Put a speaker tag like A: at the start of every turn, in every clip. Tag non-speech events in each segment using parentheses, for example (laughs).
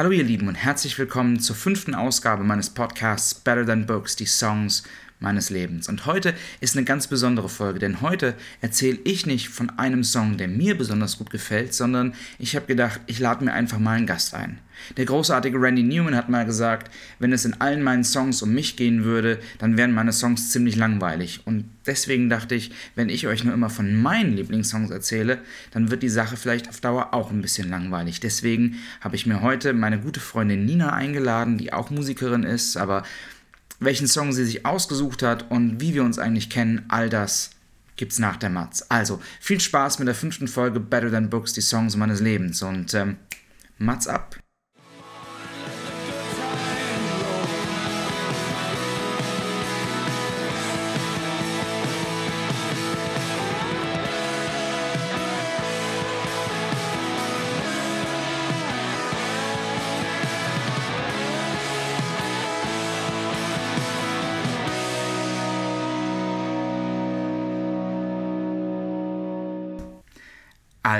A: Hallo ihr Lieben und herzlich willkommen zur fünften Ausgabe meines Podcasts Better Than Books, die Songs meines Lebens. Und heute ist eine ganz besondere Folge, denn heute erzähle ich nicht von einem Song, der mir besonders gut gefällt, sondern ich habe gedacht, ich lade mir einfach mal einen Gast ein. Der großartige Randy Newman hat mal gesagt, wenn es in allen meinen Songs um mich gehen würde, dann wären meine Songs ziemlich langweilig. Und deswegen dachte ich, wenn ich euch nur immer von meinen Lieblingssongs erzähle, dann wird die Sache vielleicht auf Dauer auch ein bisschen langweilig. Deswegen habe ich mir heute meine gute Freundin Nina eingeladen, die auch Musikerin ist, aber welchen Song sie sich ausgesucht hat und wie wir uns eigentlich kennen, all das gibt's nach der Matz. Also, viel Spaß mit der fünften Folge Better Than Books, die Songs meines Lebens und ähm, Matz ab.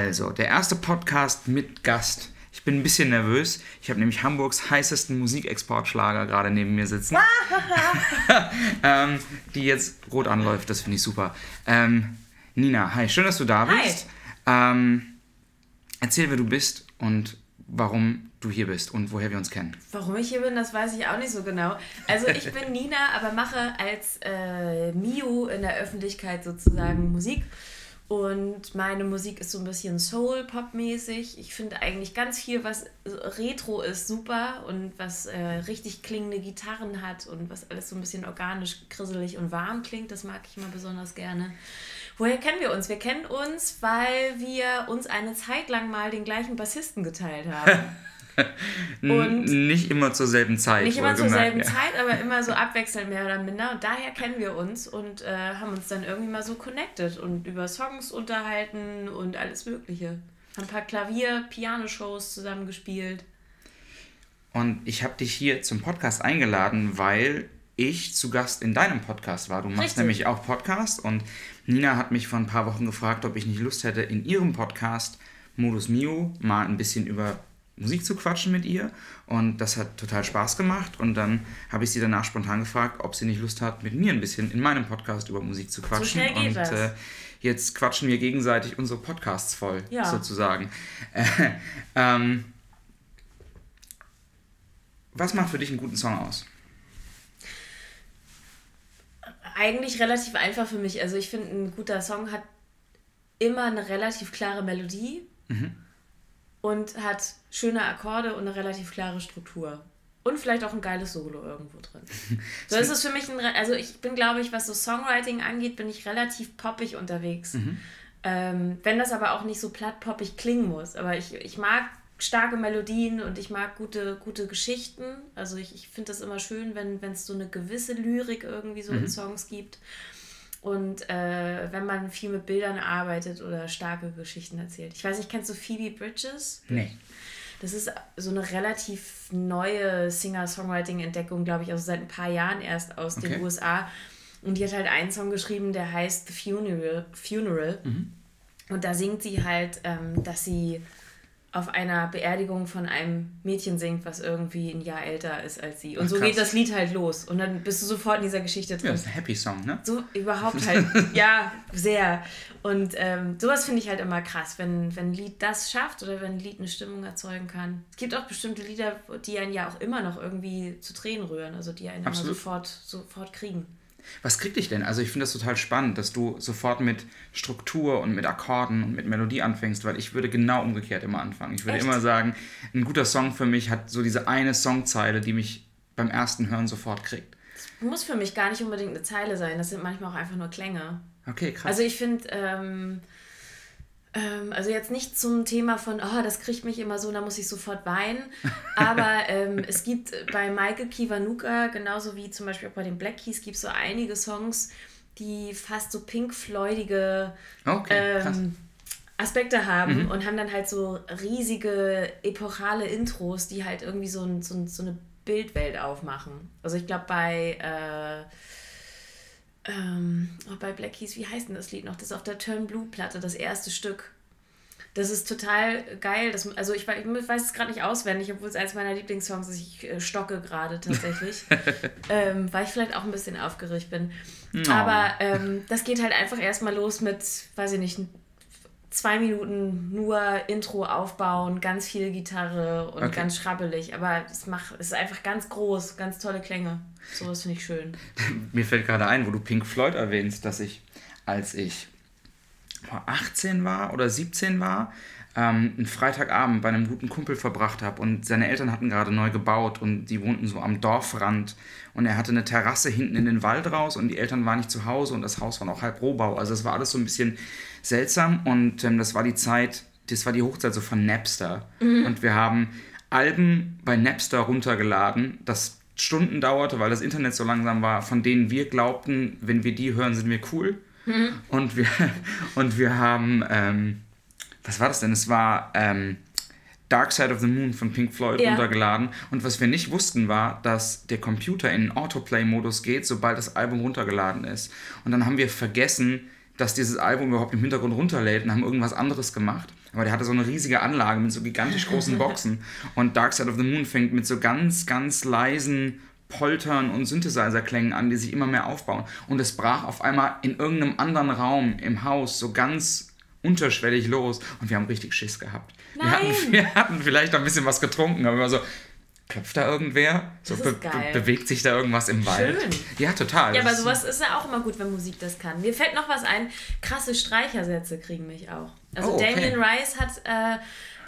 A: Also, der erste Podcast mit Gast. Ich bin ein bisschen nervös. Ich habe nämlich Hamburgs heißesten Musikexportschlager gerade neben mir sitzen. (laughs) ähm, die jetzt rot anläuft, das finde ich super. Ähm, Nina, hi, schön, dass du da bist. Ähm, erzähl, wer du bist und warum du hier bist und woher wir uns kennen.
B: Warum ich hier bin, das weiß ich auch nicht so genau. Also ich bin (laughs) Nina, aber mache als äh, Miu in der Öffentlichkeit sozusagen Musik. Und meine Musik ist so ein bisschen Soul-Pop-mäßig. Ich finde eigentlich ganz viel, was Retro ist, super und was äh, richtig klingende Gitarren hat und was alles so ein bisschen organisch, grisselig und warm klingt. Das mag ich immer besonders gerne. Woher kennen wir uns? Wir kennen uns, weil wir uns eine Zeit lang mal den gleichen Bassisten geteilt haben. (laughs) (laughs)
A: Und nicht immer zur selben Zeit.
B: Nicht immer zur selben ja. Zeit, aber (laughs) immer so abwechselnd mehr oder minder. Und daher kennen wir uns und äh, haben uns dann irgendwie mal so connected und über Songs unterhalten und alles Mögliche. Haben ein paar Klavier-Piano-Shows zusammen gespielt.
A: Und ich habe dich hier zum Podcast eingeladen, weil ich zu Gast in deinem Podcast war. Du machst Richtig. nämlich auch Podcast und Nina hat mich vor ein paar Wochen gefragt, ob ich nicht Lust hätte, in ihrem Podcast Modus Mio mal ein bisschen über Musik zu quatschen mit ihr und das hat total Spaß gemacht und dann habe ich sie danach spontan gefragt, ob sie nicht Lust hat, mit mir ein bisschen in meinem Podcast über Musik zu quatschen. So schnell geht und. Äh, jetzt quatschen wir gegenseitig unsere Podcasts voll, ja. sozusagen. Äh, (laughs) ähm, was macht für dich einen guten Song aus?
B: Eigentlich relativ einfach für mich. Also ich finde, ein guter Song hat immer eine relativ klare Melodie. Mhm und hat schöne Akkorde und eine relativ klare Struktur. Und vielleicht auch ein geiles Solo irgendwo drin. (laughs) So ist es für mich ein, also ich bin, glaube ich, was so Songwriting angeht, bin ich relativ poppig unterwegs. Mhm. Ähm, wenn das aber auch nicht so platt poppig klingen muss. Aber ich, ich mag starke Melodien und ich mag gute, gute Geschichten. Also ich, ich finde das immer schön, wenn es so eine gewisse Lyrik irgendwie so mhm. in Songs gibt. Und äh, wenn man viel mit Bildern arbeitet oder starke Geschichten erzählt. Ich weiß nicht, kennst du Phoebe Bridges? Nee. Das ist so eine relativ neue Singer-Songwriting-Entdeckung, glaube ich, also seit ein paar Jahren erst aus okay. den USA. Und die hat halt einen Song geschrieben, der heißt The Funeral. Funeral. Mhm. Und da singt sie halt, ähm, dass sie auf einer Beerdigung von einem Mädchen singt, was irgendwie ein Jahr älter ist als sie. Und Ach, so geht das Lied halt los. Und dann bist du sofort in dieser Geschichte drin.
A: Ja, das ist ein Happy Song, ne?
B: So überhaupt halt. (laughs) ja, sehr. Und ähm, sowas finde ich halt immer krass, wenn, wenn ein Lied das schafft oder wenn ein Lied eine Stimmung erzeugen kann. Es gibt auch bestimmte Lieder, die einen ja auch immer noch irgendwie zu Tränen rühren, also die einen Absolut. immer sofort, sofort kriegen.
A: Was kriegt dich denn? Also ich finde das total spannend, dass du sofort mit Struktur und mit Akkorden und mit Melodie anfängst, weil ich würde genau umgekehrt immer anfangen. Ich würde Echt? immer sagen, ein guter Song für mich hat so diese eine Songzeile, die mich beim ersten Hören sofort kriegt.
B: Das muss für mich gar nicht unbedingt eine Zeile sein, das sind manchmal auch einfach nur Klänge. Okay, krass. Also ich finde... Ähm ähm, also jetzt nicht zum Thema von, oh, das kriegt mich immer so, da muss ich sofort weinen. Aber (laughs) ähm, es gibt bei Michael Kiwanuka, genauso wie zum Beispiel auch bei den Black Keys, gibt es so einige Songs, die fast so pink-floydige okay, ähm, Aspekte haben mhm. und haben dann halt so riesige epochale Intros, die halt irgendwie so, ein, so, ein, so eine Bildwelt aufmachen. Also ich glaube bei... Äh, ähm, oh, bei Black Keys, wie heißt denn das Lied noch? Das ist auf der Turn Blue Platte, das erste Stück. Das ist total geil. Das, also ich, ich weiß es gerade nicht auswendig, obwohl es eines meiner Lieblingssongs ist. Ich äh, stocke gerade tatsächlich, (laughs) ähm, weil ich vielleicht auch ein bisschen aufgeregt bin. No. Aber ähm, das geht halt einfach erstmal los mit, weiß ich nicht, zwei Minuten nur Intro aufbauen, ganz viel Gitarre und okay. ganz schrabbelig. Aber es macht, es ist einfach ganz groß, ganz tolle Klänge. Sowas finde ich schön. (laughs)
A: Mir fällt gerade ein, wo du Pink Floyd erwähnst, dass ich, als ich 18 war oder 17 war, ähm, einen Freitagabend bei einem guten Kumpel verbracht habe und seine Eltern hatten gerade neu gebaut und die wohnten so am Dorfrand und er hatte eine Terrasse hinten in den Wald raus und die Eltern waren nicht zu Hause und das Haus war noch halb Rohbau. Also es war alles so ein bisschen seltsam und ähm, das war die Zeit, das war die Hochzeit so von Napster mhm. und wir haben Alben bei Napster runtergeladen, das Stunden dauerte, weil das Internet so langsam war, von denen wir glaubten, wenn wir die hören, sind wir cool. Mhm. Und, wir, (laughs) und wir haben, ähm, was war das denn? Es war ähm, Dark Side of the Moon von Pink Floyd ja. runtergeladen. Und was wir nicht wussten, war, dass der Computer in Autoplay-Modus geht, sobald das Album runtergeladen ist. Und dann haben wir vergessen, dass dieses Album überhaupt im Hintergrund runterlädt und haben irgendwas anderes gemacht. Aber der hatte so eine riesige Anlage mit so gigantisch großen (laughs) Boxen. Und Dark Side of the Moon fängt mit so ganz, ganz leisen Poltern und Synthesizer-Klängen an, die sich immer mehr aufbauen. Und es brach auf einmal in irgendeinem anderen Raum im Haus so ganz unterschwellig los. Und wir haben richtig Schiss gehabt. Wir hatten, (laughs) wir hatten, vielleicht noch ein bisschen was getrunken, aber immer so, klopft da irgendwer? So be be bewegt sich da irgendwas im Wald? Schön. Ja, total.
B: Ja, aber sowas ist ja auch immer gut, wenn Musik das kann. Mir fällt noch was ein, krasse Streichersätze kriegen mich auch. Also oh, okay. Damien Rice hat äh,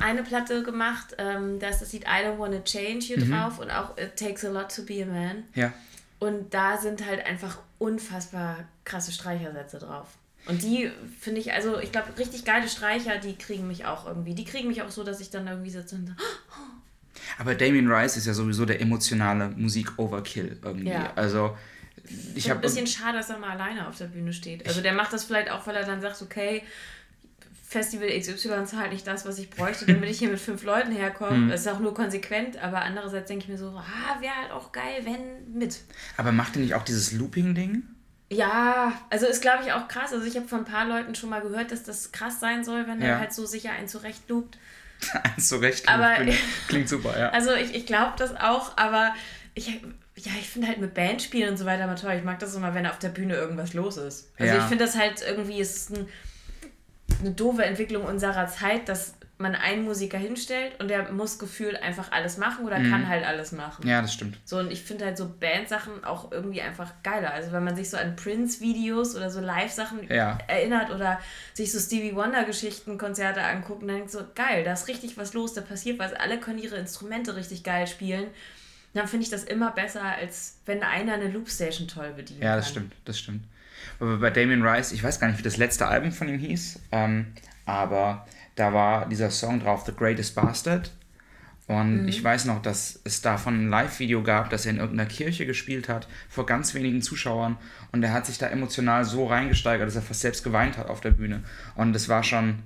B: eine Platte gemacht, ähm, da ist das Lied I Don't Wanna Change hier mhm. drauf und auch It Takes a Lot to Be a Man. Ja. Und da sind halt einfach unfassbar krasse Streichersätze drauf. Und die finde ich, also ich glaube, richtig geile Streicher, die kriegen mich auch irgendwie. Die kriegen mich auch so, dass ich dann irgendwie sitze und so.
A: Aber Damien Rice ist ja sowieso der emotionale Musik-Overkill irgendwie. Ja. Also
B: ich habe ein bisschen schade, dass er mal alleine auf der Bühne steht. Also der macht das vielleicht auch, weil er dann sagt, okay, Festival XY ist halt nicht das, was ich bräuchte, damit ich hier mit fünf Leuten herkomme. Hm. Das ist auch nur konsequent, aber andererseits denke ich mir so, ah, wäre halt auch geil, wenn mit.
A: Aber macht er nicht auch dieses Looping-Ding?
B: Ja, also ist glaube ich auch krass. Also ich habe von ein paar Leuten schon mal gehört, dass das krass sein soll, wenn ja. er halt so sicher einen zurechtlugt.
A: einen zurechtlugt, aber, (laughs) klingt super, ja.
B: Also ich, ich glaube das auch, aber ich, ja, ich finde halt mit Bandspielen und so weiter mal toll. Ich mag das immer, wenn auf der Bühne irgendwas los ist. Also ja. ich finde das halt irgendwie, ist ein, eine doofe Entwicklung unserer Zeit, dass man einen Musiker hinstellt und der muss gefühlt einfach alles machen oder mhm. kann halt alles machen.
A: Ja, das stimmt.
B: So, und ich finde halt so Bandsachen auch irgendwie einfach geiler. Also wenn man sich so an Prince-Videos oder so Live-Sachen ja. erinnert oder sich so Stevie Wonder-Geschichten, Konzerte anguckt und dann denkt so, geil, da ist richtig was los, da passiert was, alle können ihre Instrumente richtig geil spielen. Dann finde ich das immer besser, als wenn einer eine Loopstation toll bedient.
A: Ja, das kann. stimmt, das stimmt. Aber bei Damien Rice, ich weiß gar nicht, wie das letzte Album von ihm hieß, ähm, aber da war dieser Song drauf, The Greatest Bastard. Und mhm. ich weiß noch, dass es davon ein Live-Video gab, das er in irgendeiner Kirche gespielt hat, vor ganz wenigen Zuschauern. Und er hat sich da emotional so reingesteigert, dass er fast selbst geweint hat auf der Bühne. Und es war schon,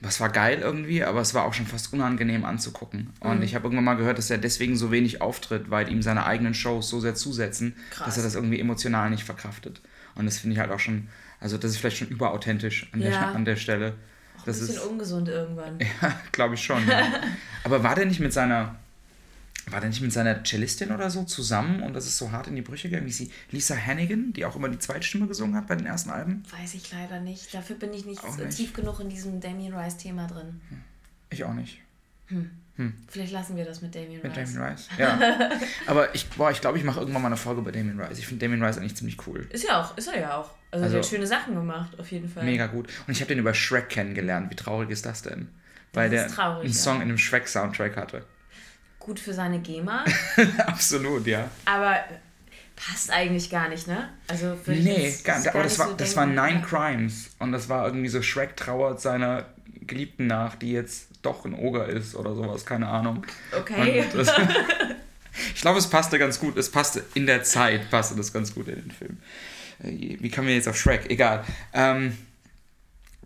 A: das war geil irgendwie, aber es war auch schon fast unangenehm anzugucken. Und mhm. ich habe irgendwann mal gehört, dass er deswegen so wenig auftritt, weil ihm seine eigenen Shows so sehr zusetzen, Krass. dass er das irgendwie emotional nicht verkraftet. Und das finde ich halt auch schon, also das ist vielleicht schon überauthentisch an, ja. der, an der Stelle
B: das ein bisschen ist, ungesund irgendwann. (laughs)
A: Ja, glaube ich schon. Ja. (laughs) Aber war der nicht mit seiner war der nicht mit seiner Cellistin oder so zusammen und das ist so hart in die Brüche gegangen, wie sie Lisa Hannigan, die auch immer die Zweitstimme gesungen hat bei den ersten Alben?
B: Weiß ich leider nicht. Dafür bin ich nicht, nicht. tief genug in diesem Damien Rice-Thema drin.
A: Ich auch nicht.
B: Hm. Hm. Vielleicht lassen wir das mit Damien
A: mit Rice. Mit Damien Rice, ja. (laughs) Aber ich, ich glaube, ich mache irgendwann mal eine Folge bei Damien Rice. Ich finde Damien Rice eigentlich ziemlich cool.
B: Ist ja auch, ist er ja auch. Also, also er hat schöne Sachen gemacht, auf jeden Fall.
A: Mega gut. Und ich habe den über Shrek kennengelernt. Wie traurig ist das denn? Weil das der traurig, einen Song ja. in dem Shrek-Soundtrack hatte.
B: Gut für seine GEMA. (laughs)
A: Absolut, ja.
B: Aber passt eigentlich gar nicht, ne? Also
A: für Nee, gar, gar, gar das, war, so das waren Nine Crimes. Und das war irgendwie so Shrek trauert seiner Geliebten nach, die jetzt doch ein Oger ist oder sowas, keine Ahnung. Okay. (laughs) Das, ich glaube, es passte ganz gut. Es passte in der Zeit, passte das ganz gut in den Film. Äh, wie kommen wir jetzt auf Shrek? Egal. Ähm,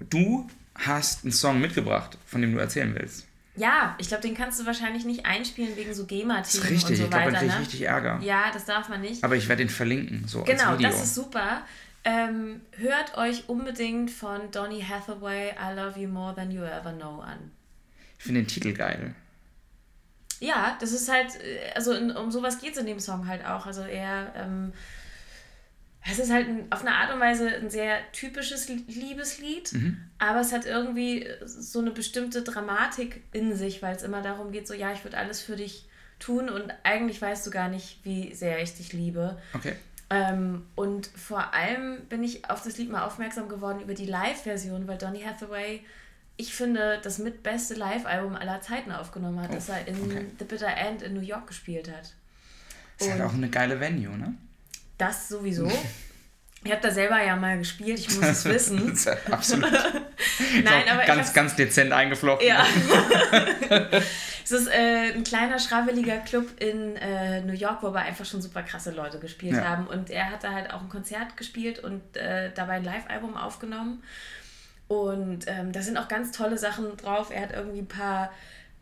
A: du hast einen Song mitgebracht, von dem du erzählen willst.
B: Ja, ich glaube, den kannst du wahrscheinlich nicht einspielen wegen so GEMA-Themen und so ich glaub, weiter.
A: Ich glaube, ich richtig Ärger.
B: Ja, das darf man nicht.
A: Aber ich werde den verlinken, so
B: Genau,
A: als Video.
B: das ist super. Ähm, hört euch unbedingt von Donny Hathaway I Love You More Than You Ever Know an.
A: Ich finde den Titel geil.
B: Ja, das ist halt, äh, also in, um sowas geht es in dem Song halt auch. Also er, ähm, es ist halt ein, auf eine Art und Weise ein sehr typisches Liebeslied, mhm. aber es hat irgendwie so eine bestimmte Dramatik in sich, weil es immer darum geht, so ja, ich würde alles für dich tun und eigentlich weißt du gar nicht, wie sehr ich dich liebe.
A: Okay.
B: Ähm, und vor allem bin ich auf das Lied mal aufmerksam geworden über die Live-Version, weil Donny Hathaway, ich finde, das mitbeste Live-Album aller Zeiten aufgenommen hat, oh, das er in okay. The Bitter End in New York gespielt hat.
A: Das ist halt auch eine geile Venue, ne?
B: Das sowieso. (laughs) Ich habe da selber ja mal gespielt, ich muss es wissen. (laughs)
A: Absolut. (laughs) Nein, aber ganz, ganz dezent eingeflochten.
B: Ja. Es ist äh, ein kleiner, schrabbeliger Club in äh, New York, wo aber einfach schon super krasse Leute gespielt ja. haben. Und er hat da halt auch ein Konzert gespielt und äh, dabei ein Live-Album aufgenommen. Und ähm, da sind auch ganz tolle Sachen drauf. Er hat irgendwie ein paar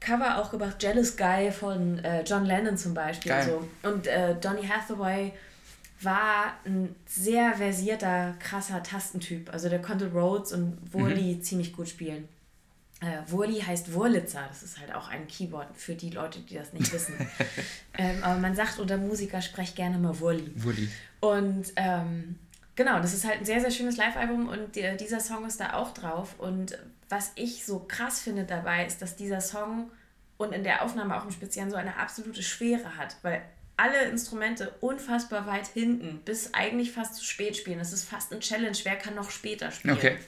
B: Cover auch gemacht. Jealous Guy von äh, John Lennon zum Beispiel. Geil. So. Und äh, Donny Hathaway war ein sehr versierter, krasser Tastentyp. Also der konnte Rhodes und Wurli mhm. ziemlich gut spielen. Äh, Wurli heißt Wurlitzer, das ist halt auch ein Keyboard für die Leute, die das nicht wissen. (laughs) ähm, aber man sagt unter Musiker, sprecht gerne mal Wurli.
A: Wurli.
B: Und ähm, genau, das ist halt ein sehr, sehr schönes Live-Album und die, dieser Song ist da auch drauf. Und was ich so krass finde dabei, ist, dass dieser Song und in der Aufnahme auch im Speziellen so eine absolute Schwere hat, weil alle Instrumente unfassbar weit hinten, bis eigentlich fast zu spät spielen. Es ist fast ein Challenge, wer kann noch später spielen.
A: Okay.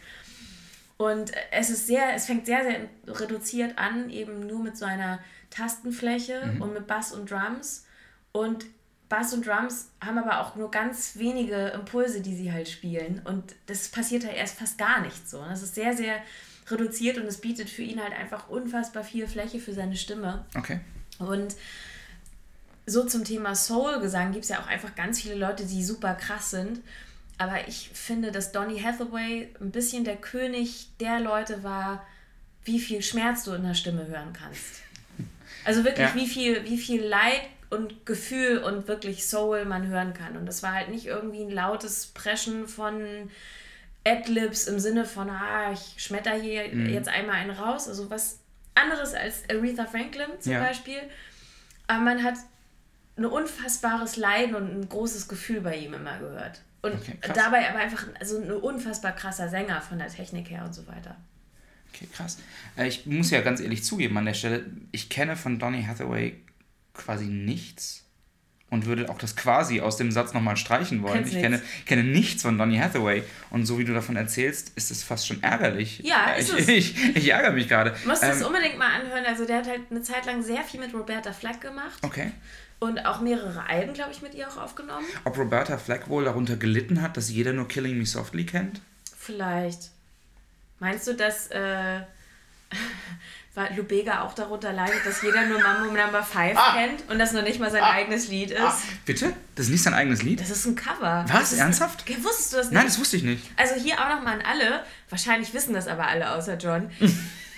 B: Und es ist sehr, es fängt sehr, sehr reduziert an, eben nur mit so einer Tastenfläche mhm. und mit Bass und Drums. Und Bass und Drums haben aber auch nur ganz wenige Impulse, die sie halt spielen. Und das passiert halt erst fast gar nicht so. Das ist sehr, sehr reduziert und es bietet für ihn halt einfach unfassbar viel Fläche für seine Stimme.
A: Okay.
B: Und so zum Thema Soul-Gesang gibt es ja auch einfach ganz viele Leute, die super krass sind. Aber ich finde, dass Donny Hathaway ein bisschen der König der Leute war, wie viel Schmerz du in der Stimme hören kannst. Also wirklich, ja. wie, viel, wie viel Leid und Gefühl und wirklich Soul man hören kann. Und das war halt nicht irgendwie ein lautes Preschen von Adlibs im Sinne von, ah, ich schmetter hier mhm. jetzt einmal einen raus. Also was anderes als Aretha Franklin zum ja. Beispiel. Aber man hat ein unfassbares Leiden und ein großes Gefühl bei ihm immer gehört. Und okay, dabei aber einfach also ein unfassbar krasser Sänger von der Technik her und so weiter.
A: Okay, krass. Äh, ich muss ja ganz ehrlich zugeben an der Stelle, ich kenne von Donny Hathaway quasi nichts und würde auch das quasi aus dem Satz nochmal streichen wollen. Kennst ich kenne, kenne nichts von Donny Hathaway und so wie du davon erzählst, ist es fast schon ärgerlich.
B: Ja,
A: ist ich, es. (laughs) Ich, ich ärgere mich gerade.
B: Du musst ähm, es unbedingt mal anhören. Also der hat halt eine Zeit lang sehr viel mit Roberta Flack gemacht.
A: Okay.
B: Und auch mehrere Alben, glaube ich, mit ihr auch aufgenommen.
A: Ob Roberta Flack wohl darunter gelitten hat, dass jeder nur Killing Me Softly kennt?
B: Vielleicht. Meinst du, dass äh, (laughs) Lubega auch darunter leidet, dass jeder nur Mambo Number 5 ah. kennt und das noch nicht mal sein ah. eigenes Lied ist? Ah.
A: Bitte? Das ist nicht sein eigenes Lied?
B: Das ist ein Cover.
A: Was? Ernsthaft?
B: Ein, wusstest du das nicht?
A: Nein, das wusste ich nicht.
B: Also hier auch nochmal an alle, wahrscheinlich wissen das aber alle außer John. (laughs)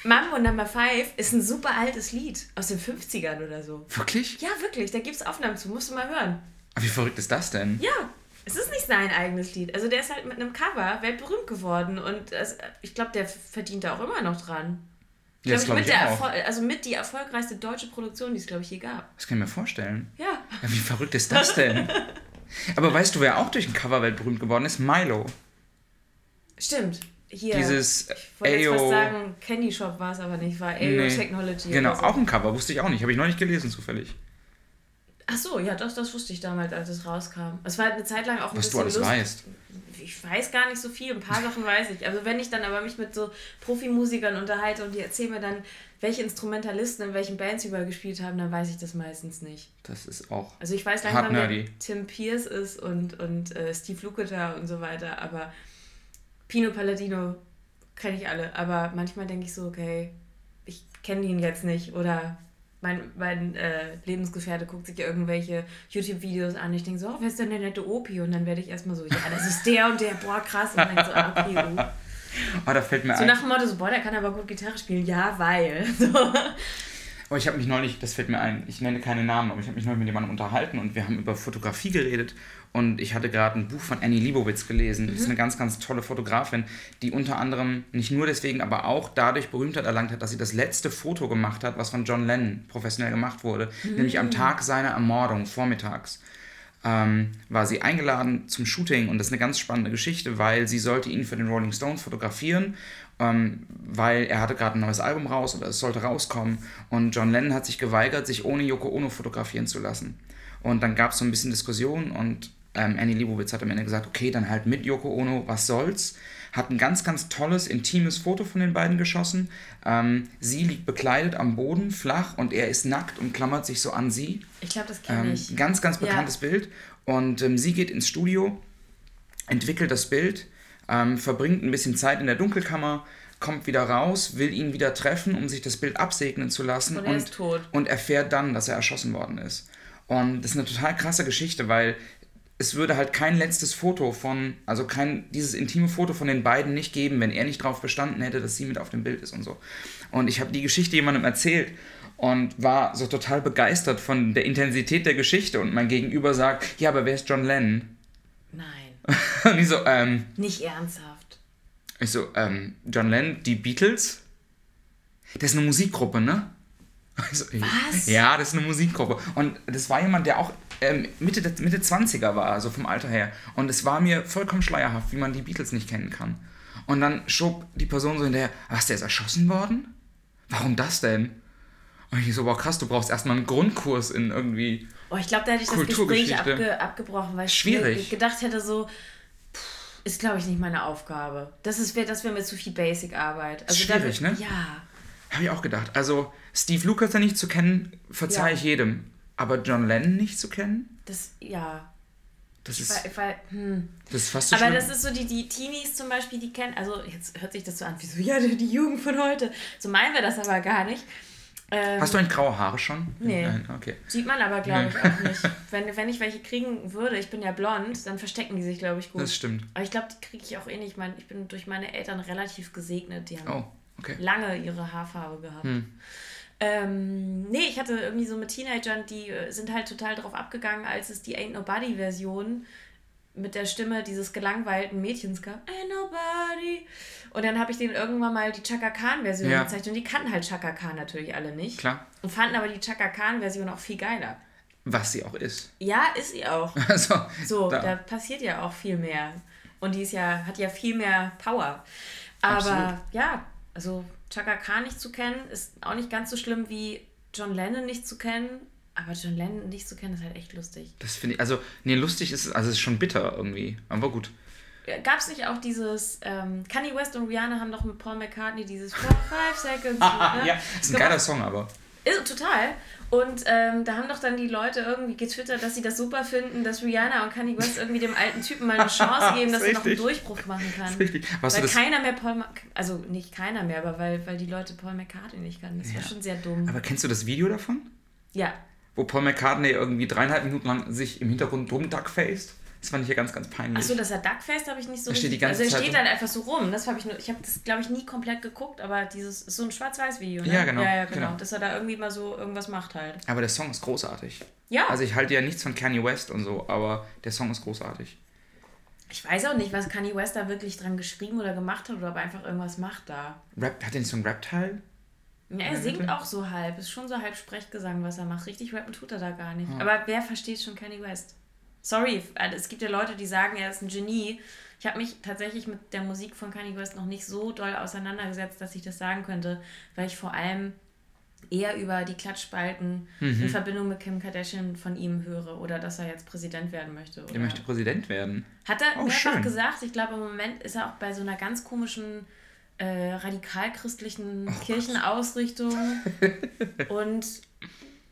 B: Mambo Number 5 ist ein super altes Lied aus den 50ern oder so.
A: Wirklich?
B: Ja, wirklich. Da gibt es Aufnahmen zu. Musst du mal hören.
A: Aber wie verrückt ist das denn?
B: Ja, es ist nicht sein eigenes Lied. Also der ist halt mit einem Cover weltberühmt geworden und es, ich glaube, der verdient da auch immer noch dran. Ich ja, glaube, mit ich auch. also mit die erfolgreichste deutsche Produktion, die es, glaube ich, je gab.
A: Das kann ich mir vorstellen.
B: Ja.
A: ja wie verrückt ist das denn? (laughs) Aber weißt du, wer auch durch ein Cover weltberühmt geworden ist? Milo.
B: Stimmt hier.
A: Dieses
B: ich wollte jetzt fast sagen, Candy Shop war es aber nicht, war AO nee. Technology.
A: Genau, so. auch ein Cover, wusste ich auch nicht. Habe ich noch nicht gelesen, zufällig.
B: Ach so, ja, das, das wusste ich damals, als es rauskam. Es war halt eine Zeit lang auch ein Was bisschen.
A: Was du alles weißt.
B: Ich weiß gar nicht so viel, ein paar Sachen weiß ich. Also, wenn ich dann aber mich mit so Profimusikern unterhalte und die erzählen mir dann, welche Instrumentalisten in welchen Bands überall gespielt haben, dann weiß ich das meistens nicht.
A: Das ist auch.
B: Also, ich weiß langsam, wer Tim Pierce ist und, und äh, Steve Lukather und so weiter, aber Pino Palladino kenne ich alle, aber manchmal denke ich so, okay, ich kenne ihn jetzt nicht oder mein, mein äh, Lebensgefährte guckt sich irgendwelche YouTube-Videos an. Ich denke so, oh, wer ist denn der nette Opi? Und dann werde ich erstmal so, ja, das ist der und der, boah, krass. Und dann so, ah, okay, oh. (laughs)
A: oh, da fällt mir
B: so ein. nach dem Motto, so, boah, der kann aber gut Gitarre spielen. Ja, weil. (laughs) So.
A: Oh, ich habe mich neulich, das fällt mir ein, ich nenne keine Namen, aber ich habe mich neulich mit jemandem unterhalten und wir haben über Fotografie geredet und ich hatte gerade ein Buch von Annie Leibovitz gelesen. Mhm. Das ist eine ganz, ganz tolle Fotografin, die unter anderem nicht nur deswegen, aber auch dadurch Berühmtheit erlangt hat, dass sie das letzte Foto gemacht hat, was von John Lennon professionell gemacht wurde, mhm. nämlich am Tag seiner Ermordung, vormittags ähm, war sie eingeladen zum Shooting und das ist eine ganz spannende Geschichte, weil sie sollte ihn für den Rolling Stones fotografieren, ähm, weil er hatte gerade ein neues Album raus oder es sollte rauskommen und John Lennon hat sich geweigert, sich ohne Yoko Ono fotografieren zu lassen. Und dann gab es so ein bisschen Diskussion und ähm, Annie Leibovitz hat am Ende gesagt, okay, dann halt mit Yoko Ono, was soll's hat ein ganz, ganz tolles, intimes Foto von den beiden geschossen. Ähm, sie liegt bekleidet am Boden, flach, und er ist nackt und klammert sich so an sie.
B: Ich glaube, das kenne ähm, ich.
A: Ganz, ganz bekanntes ja. Bild. Und ähm, sie geht ins Studio, entwickelt das Bild, ähm, verbringt ein bisschen Zeit in der Dunkelkammer, kommt wieder raus, will ihn wieder treffen, um sich das Bild absegnen zu lassen
B: und, er und,
A: und erfährt dann, dass er erschossen worden ist. Und das ist eine total krasse Geschichte, weil es würde halt kein letztes Foto von, also kein, dieses intime Foto von den beiden nicht geben, wenn er nicht darauf bestanden hätte, dass sie mit auf dem Bild ist und so. Und ich habe die Geschichte jemandem erzählt und war so total begeistert von der Intensität der Geschichte und mein Gegenüber sagt, ja, aber wer ist John Lennon?
B: Nein. (laughs)
A: und ich so, ähm.
B: Nicht ernsthaft.
A: Ich so, ähm, John Lennon, die Beatles? Das ist eine Musikgruppe, ne? (laughs)
B: Also, Was?
A: Ja, das ist eine Musikgruppe. Und das war jemand, der auch ähm, Mitte, Mitte 20er war, also vom Alter her. Und es war mir vollkommen schleierhaft, wie man die Beatles nicht kennen kann. Und dann schob die Person so hinterher, was, der ist erschossen worden? Warum das denn? Und ich so, boah krass, du brauchst erstmal einen Grundkurs in irgendwie
B: Oh, ich glaube, da hätte ich das Gespräch abge abgebrochen, weil
A: Schwierig.
B: ich gedacht hätte so, ist glaube ich nicht meine Aufgabe. Das, ist, das wäre mir zu viel Basic-Arbeit.
A: Also Schwierig,
B: da,
A: ne?
B: Ja.
A: Habe ich auch gedacht. Also Steve Lucas ja nicht zu kennen, verzeihe ja. ich jedem. Aber John Lennon nicht zu kennen?
B: Das, ja.
A: Das ist,
B: weil, weil, hm.
A: das ist fast so
B: Aber
A: schlimm.
B: das ist so, die, die Teenies zum Beispiel, die kennen, also jetzt hört sich das so an, wie so, ja, die, Jugend von heute. So meinen wir das aber gar nicht.
A: Ähm, Hast du eigentlich graue Haare schon?
B: Nee.
A: Nein, okay.
B: Sieht man aber, glaube ich, auch nicht. (laughs) Wenn, wenn ich welche kriegen würde, ich bin ja blond, dann verstecken die sich, glaube ich, gut.
A: Das stimmt.
B: Aber ich glaube, die kriege ich auch eh nicht. Ich, ich bin durch meine Eltern relativ gesegnet. Die haben
A: oh, okay.
B: lange ihre Haarfarbe gehabt. Hm. Ähm, nee, ich hatte irgendwie so mit Teenagern, die äh, sind halt total drauf abgegangen, als es die Ain't Nobody-Version mit der Stimme dieses gelangweilten Mädchens gab. Ain't Nobody. Und dann habe ich denen irgendwann mal die Chaka Khan-Version ja. gezeigt. Und die kannten halt Chaka Khan natürlich alle nicht.
A: Klar.
B: Und fanden aber die Chaka Khan-Version auch viel geiler.
A: Was sie auch ist.
B: Ja, ist sie auch. (laughs)
A: Also,
B: so, da. da passiert ja auch viel mehr. Und die ist ja, hat ja viel mehr Power. Aber Absolut. ja, also Chaka Khan nicht zu kennen, ist auch nicht ganz so schlimm wie John Lennon nicht zu kennen. Aber John Lennon nicht zu kennen, ist halt echt lustig.
A: Das finde ich, also, nee, lustig ist, also ist schon bitter irgendwie, aber gut.
B: Gab es nicht auch dieses, ähm, Kanye West und Rihanna haben doch mit Paul McCartney dieses 5 Seconds.
A: ne? ja, ist ein geiler Song, aber.
B: Ist, total. Und ähm, da haben doch dann die Leute irgendwie getwittert, dass sie das super finden, dass Rihanna und Kanye West irgendwie dem alten Typen mal eine Chance geben, dass (laughs) er noch einen Durchbruch machen kann.
A: Richtig. Was
B: weil keiner mehr Paul, also nicht keiner mehr, aber weil, weil die Leute Paul McCartney nicht kannten. Das ja. war schon sehr dumm.
A: Aber kennst du das Video davon?
B: Ja.
A: Wo Paul McCartney irgendwie dreieinhalb Minuten lang sich im Hintergrund drum duckfaced? Das fand ich ja ganz, ganz peinlich.
B: Achso, dass er Duckfaced habe ich nicht so
A: da steht die ganze
B: Also er
A: steht
B: dann einfach so rum. Das habe ich nur, ich habe das glaube ich nie komplett geguckt, aber dieses ist so ein Schwarz-Weiß-Video. Ne?
A: Ja, genau.
B: Ja, ja, genau. genau. Dass er da irgendwie mal so irgendwas macht halt.
A: Aber der Song ist großartig.
B: Ja.
A: Also ich halte ja nichts von Kanye West und so, aber der Song ist großartig.
B: Ich weiß auch nicht, was Kanye West da wirklich dran geschrieben oder gemacht hat oder ob er einfach irgendwas macht da.
A: Rap, hat er nicht so einen Rap-Teil?
B: Ja, er singt auch so halb. Ist schon so halb Sprechgesang, was er macht. Richtig rappen tut er da gar nicht. Ah. Aber wer versteht schon Kanye West? Sorry, also es gibt ja Leute, die sagen, er ist ein Genie. Ich habe mich tatsächlich mit der Musik von Kanye West noch nicht so doll auseinandergesetzt, dass ich das sagen könnte, weil ich vor allem eher über die Klatschspalten mhm. in Verbindung mit Kim Kardashian von ihm höre oder dass er jetzt Präsident werden möchte. Oder?
A: Er möchte Präsident werden.
B: Hat er oh, mehrfach schön. gesagt. Ich glaube, im Moment ist er auch bei so einer ganz komischen äh, radikal-christlichen oh, Kirchenausrichtung. (laughs) Und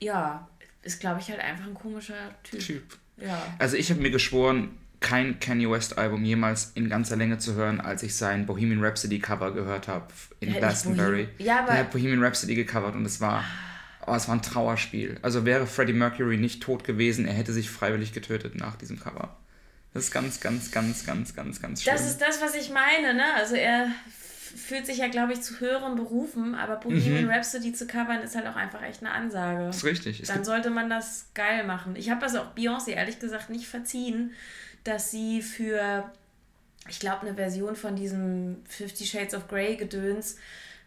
B: ja, ist, glaube ich, halt einfach ein komischer Typ. typ. Ja.
A: Also ich habe mir geschworen, kein Kanye West Album jemals in ganzer Länge zu hören, als ich sein Bohemian Rhapsody Cover gehört habe in Glastonbury.
B: Ja, aber
A: er hat Bohemian Rhapsody gecovert und es war, oh, es war ein Trauerspiel. Also wäre Freddie Mercury nicht tot gewesen, er hätte sich freiwillig getötet nach diesem Cover. Das ist ganz, ganz, ganz, ganz, ganz, ganz schön.
B: Das ist das, was ich meine, ne? Also er fühlt sich ja, glaube ich, zu höheren Berufen, aber Bohemian mhm. Rhapsody zu covern ist halt auch einfach echt eine Ansage. Das ist richtig. Es Dann sollte man das geil machen. Ich habe also auch Beyoncé ehrlich gesagt nicht verziehen, dass sie für, ich glaube, eine Version von diesem Fifty Shades of Grey Gedöns,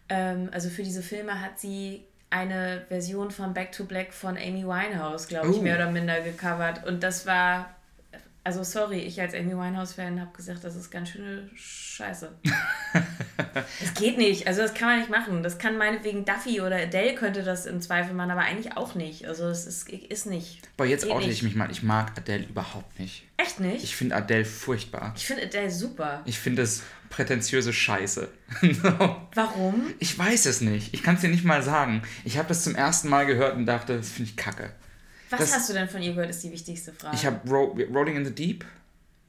B: ähm, also für diese Filme hat sie eine Version von Back to Black von Amy Winehouse, glaube ich, oh. mehr oder minder gecovert. Und das war also sorry, ich als Amy Winehouse-Fan habe gesagt, das ist ganz schöne Scheiße. (laughs) Es geht nicht, also das kann man nicht machen. Das kann meinetwegen Duffy oder Adele könnte das im Zweifel machen, aber eigentlich auch nicht. Also es ist, ist nicht.
A: Aber jetzt oute ich mich mal, ich mag Adele überhaupt nicht.
B: Echt nicht?
A: Ich finde Adele furchtbar.
B: Ich finde Adele super.
A: Ich finde das prätentiöse Scheiße. (laughs)
B: Warum?
A: Ich weiß es nicht. Ich kann es dir nicht mal sagen. Ich habe das zum ersten Mal gehört und dachte, das finde ich kacke.
B: Was das, hast du denn von ihr gehört, ist die wichtigste Frage.
A: Ich habe Ro Rolling in the Deep.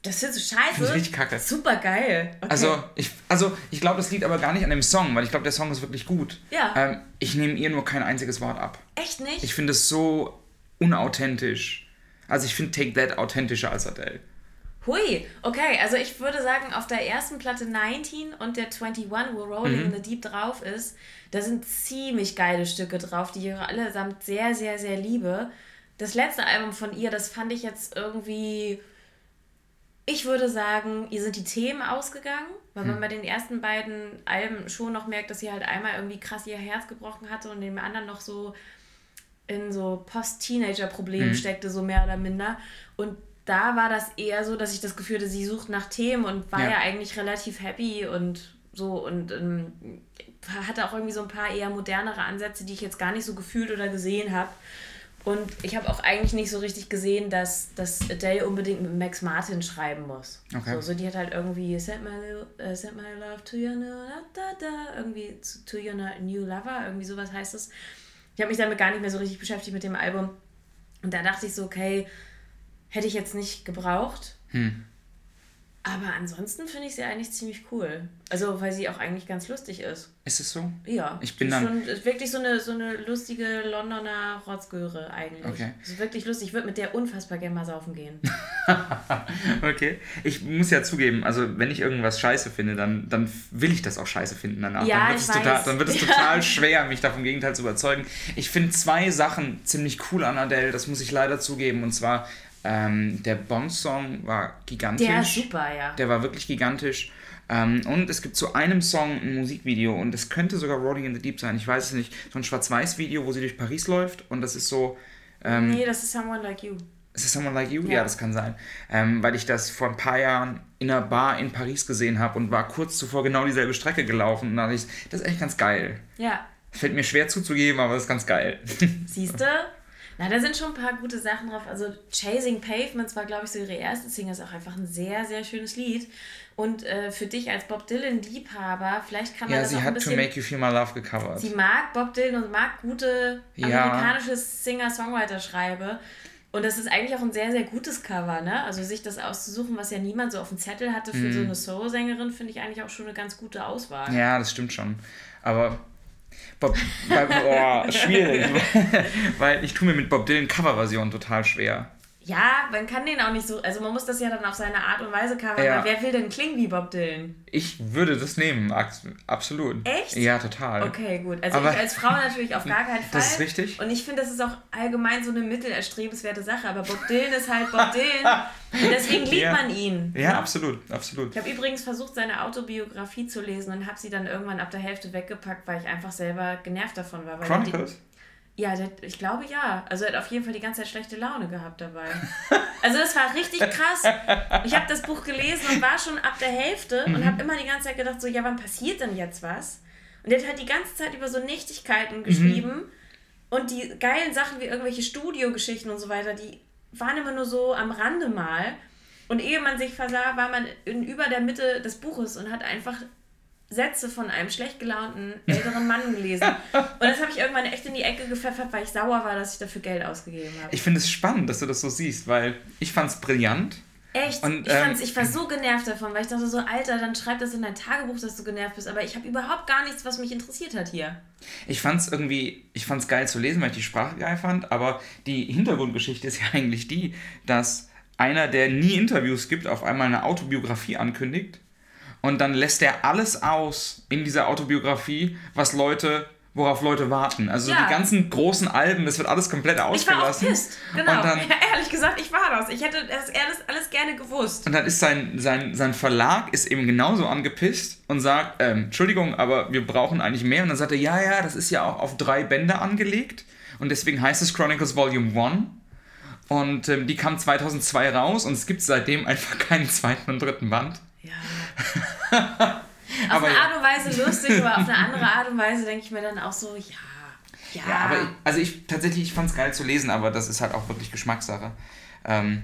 B: Das ist so scheiße. Richtig kacke. Super geil.
A: Okay. Also, ich, also, ich glaube, das liegt aber gar nicht an dem Song, weil ich glaube, der Song ist wirklich gut. Ja. Ähm, ich nehme ihr nur kein einziges Wort ab.
B: Echt nicht?
A: Ich finde es so unauthentisch. Also, ich finde Take That authentischer als Adele.
B: Hui, okay, also ich würde sagen, auf der ersten Platte 19 und der 21, wo Rolling mhm. in the Deep drauf ist, da sind ziemlich geile Stücke drauf, die ich allesamt sehr, sehr, sehr liebe das letzte Album von ihr, das fand ich jetzt irgendwie. Ich würde sagen, ihr sind die Themen ausgegangen, weil hm. man bei den ersten beiden Alben schon noch merkt, dass sie halt einmal irgendwie krass ihr Herz gebrochen hatte und dem anderen noch so in so Post-Teenager-Problemen hm. steckte, so mehr oder minder. Und da war das eher so, dass ich das Gefühl hatte, sie sucht nach Themen und war ja, ja eigentlich relativ happy und so und ähm, hatte auch irgendwie so ein paar eher modernere Ansätze, die ich jetzt gar nicht so gefühlt oder gesehen habe. Und ich habe auch eigentlich nicht so richtig gesehen, dass, dass Adele unbedingt mit Max Martin schreiben muss. Okay. So, so die hat halt irgendwie Send my, uh, send my love to your new, da, da, irgendwie to your new lover, irgendwie sowas heißt es. Ich habe mich damit gar nicht mehr so richtig beschäftigt mit dem Album. Und da dachte ich so, okay, hätte ich jetzt nicht gebraucht. Hm. Aber ansonsten finde ich sie eigentlich ziemlich cool. Also, weil sie auch eigentlich ganz lustig ist.
A: Ist es so?
B: Ja.
A: Ich bin dann.
B: Schon, ist wirklich so eine, so eine lustige Londoner Rotzgöre eigentlich. Okay. Ist wirklich lustig. Ich würde mit der unfassbar gerne mal saufen gehen. (laughs)
A: okay. Ich muss ja zugeben, also wenn ich irgendwas scheiße finde, dann, dann will ich das auch scheiße finden danach. Ja, dann, wird es total, dann wird es ja. total (laughs) schwer, mich davon Gegenteil zu überzeugen. Ich finde zwei Sachen ziemlich cool an Adele, das muss ich leider zugeben. Und zwar ähm, der Bond-Song war gigantisch. Der ist super, ja. Der war wirklich gigantisch. Ähm, und es gibt zu einem Song ein Musikvideo und es könnte sogar Rolling in the Deep sein, ich weiß es nicht. So ein Schwarz-Weiß-Video, wo sie durch Paris läuft und das ist so.
B: Ähm, nee, das ist Someone Like You.
A: Ist es Someone Like You? Ja, ja das kann sein. Ähm, weil ich das vor ein paar Jahren in einer Bar in Paris gesehen habe und war kurz zuvor genau dieselbe Strecke gelaufen. Und da dachte ich, das ist echt ganz geil. Ja. Fällt mir schwer zuzugeben, aber das ist ganz geil.
B: Siehst du? (laughs) Na, da sind schon ein paar gute Sachen drauf. Also Chasing Pavements war, glaube ich, so ihre erste Single. Ist auch einfach ein sehr, sehr schönes Lied. Und äh, für dich als Bob Dylan-Liebhaber, vielleicht kann man
A: ja,
B: das
A: sie auch hat ein bisschen, To Make You Feel My Love gecovert.
B: Sie mag Bob Dylan und mag gute ja. amerikanische Singer-Songwriter-Schreibe. Und das ist eigentlich auch ein sehr, sehr gutes Cover, ne? Also sich das auszusuchen, was ja niemand so auf dem Zettel hatte für mm. so eine Soul-Sängerin, finde ich eigentlich auch schon eine ganz gute Auswahl.
A: Ja, das stimmt schon. Aber Bob, oh, schwierig, (laughs) weil ich tue mir mit Bob Dylan Coverversion total schwer.
B: Ja, man kann den auch nicht so, also man muss das ja dann auf seine Art und Weise covern, ja. weil wer will denn klingen wie Bob Dylan?
A: Ich würde das nehmen, absolut. Echt? Ja, total.
B: Okay, gut. Also aber ich als Frau natürlich auf gar keinen Fall. (laughs)
A: Das ist richtig.
B: Und ich finde, das ist auch allgemein so eine mittelerstrebenswerte Sache, aber Bob Dylan ist halt Bob Dylan und deswegen liebt ja. man ihn.
A: Ja, absolut, absolut.
B: Ich habe übrigens versucht, seine Autobiografie zu lesen und habe sie dann irgendwann ab der Hälfte weggepackt, weil ich einfach selber genervt davon war. Chronicles? Ja, ich glaube ja. Also er hat auf jeden Fall die ganze Zeit schlechte Laune gehabt dabei. (laughs) Also das war richtig krass. Ich habe das Buch gelesen und war schon ab der Hälfte mhm. und habe immer die ganze Zeit gedacht, so, ja, wann passiert denn jetzt was? Und er hat halt die ganze Zeit über so Nichtigkeiten mhm. geschrieben mhm. und die geilen Sachen wie irgendwelche Studiogeschichten und so weiter, die waren immer nur so am Rande mal. Und ehe man sich versah, war man in über der Mitte des Buches und hat einfach Sätze von einem schlecht gelaunten älteren Mann gelesen. Und das habe ich irgendwann echt in die Ecke gepfeffert, weil ich sauer war, dass ich dafür Geld ausgegeben habe.
A: Ich finde es spannend, dass du das so siehst, weil ich fand es brillant.
B: Echt? Und, ich, ähm, ich war so genervt davon, weil ich dachte so, Alter, dann schreib das in dein Tagebuch, dass du genervt bist. Aber ich habe überhaupt gar nichts, was mich interessiert hat hier.
A: Ich fand es irgendwie, ich fand es geil zu lesen, weil ich die Sprache geil fand. Aber die Hintergrundgeschichte ist ja eigentlich die, dass einer, der nie Interviews gibt, auf einmal eine Autobiografie ankündigt Und dann lässt er alles aus in dieser Autobiografie, was Leute worauf Leute warten. Also ja. die ganzen großen Alben, das wird alles komplett ausgelassen. Ich
B: war auch Genau. Und dann, ja, (laughs) ehrlich gesagt, ich war das. Ich hätte das alles, alles gerne gewusst.
A: Und dann ist sein, sein, sein Verlag ist eben genauso angepisst und sagt, ähm, Entschuldigung, aber wir brauchen eigentlich mehr. Und dann sagt er, ja, ja, das ist ja auch auf drei Bände angelegt. Und deswegen heißt es Chronicles Volume 1. Und ähm, die kam 2002 raus und es gibt seitdem einfach keinen zweiten und dritten Band.
B: Ja. (laughs) auf aber eine Art und Weise lustig, aber auf eine andere Art und Weise denke ich mir dann auch so, ja. Ja,
A: ja aber ich, also ich tatsächlich, ich fand es geil zu lesen, aber das ist halt auch wirklich Geschmackssache. Ähm,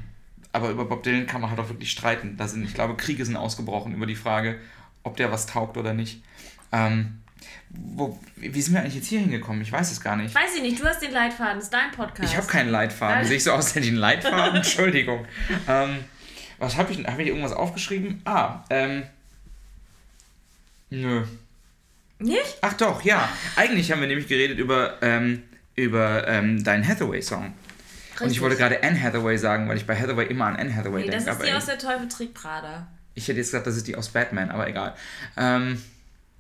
A: aber über Bob Dylan kann man halt auch wirklich streiten. Da sind, ich glaube, Kriege sind ausgebrochen über die Frage, ob der was taugt oder nicht. Ähm, wo, wie sind wir eigentlich jetzt hier hingekommen? Ich weiß es gar nicht.
B: Weiß ich nicht, du hast den Leitfaden, das ist dein Podcast.
A: Ich habe keinen Leitfaden. Sehe ich so aus, hätte ich einen Leitfaden? (laughs) Entschuldigung. Ähm, was habe ich, habe ich irgendwas aufgeschrieben? Ah, ähm, Nö.
B: Nicht?
A: Ach doch, ja. Eigentlich haben wir nämlich geredet über, ähm, über ähm, deinen Hathaway-Song. Und ich wollte gerade Anne Hathaway sagen, weil ich bei Hathaway immer an Anne Hathaway nee, denke.
B: Das ist die aus der Teufel trägt Prada.
A: Ich hätte jetzt gesagt, das ist die aus Batman, aber egal. Ähm,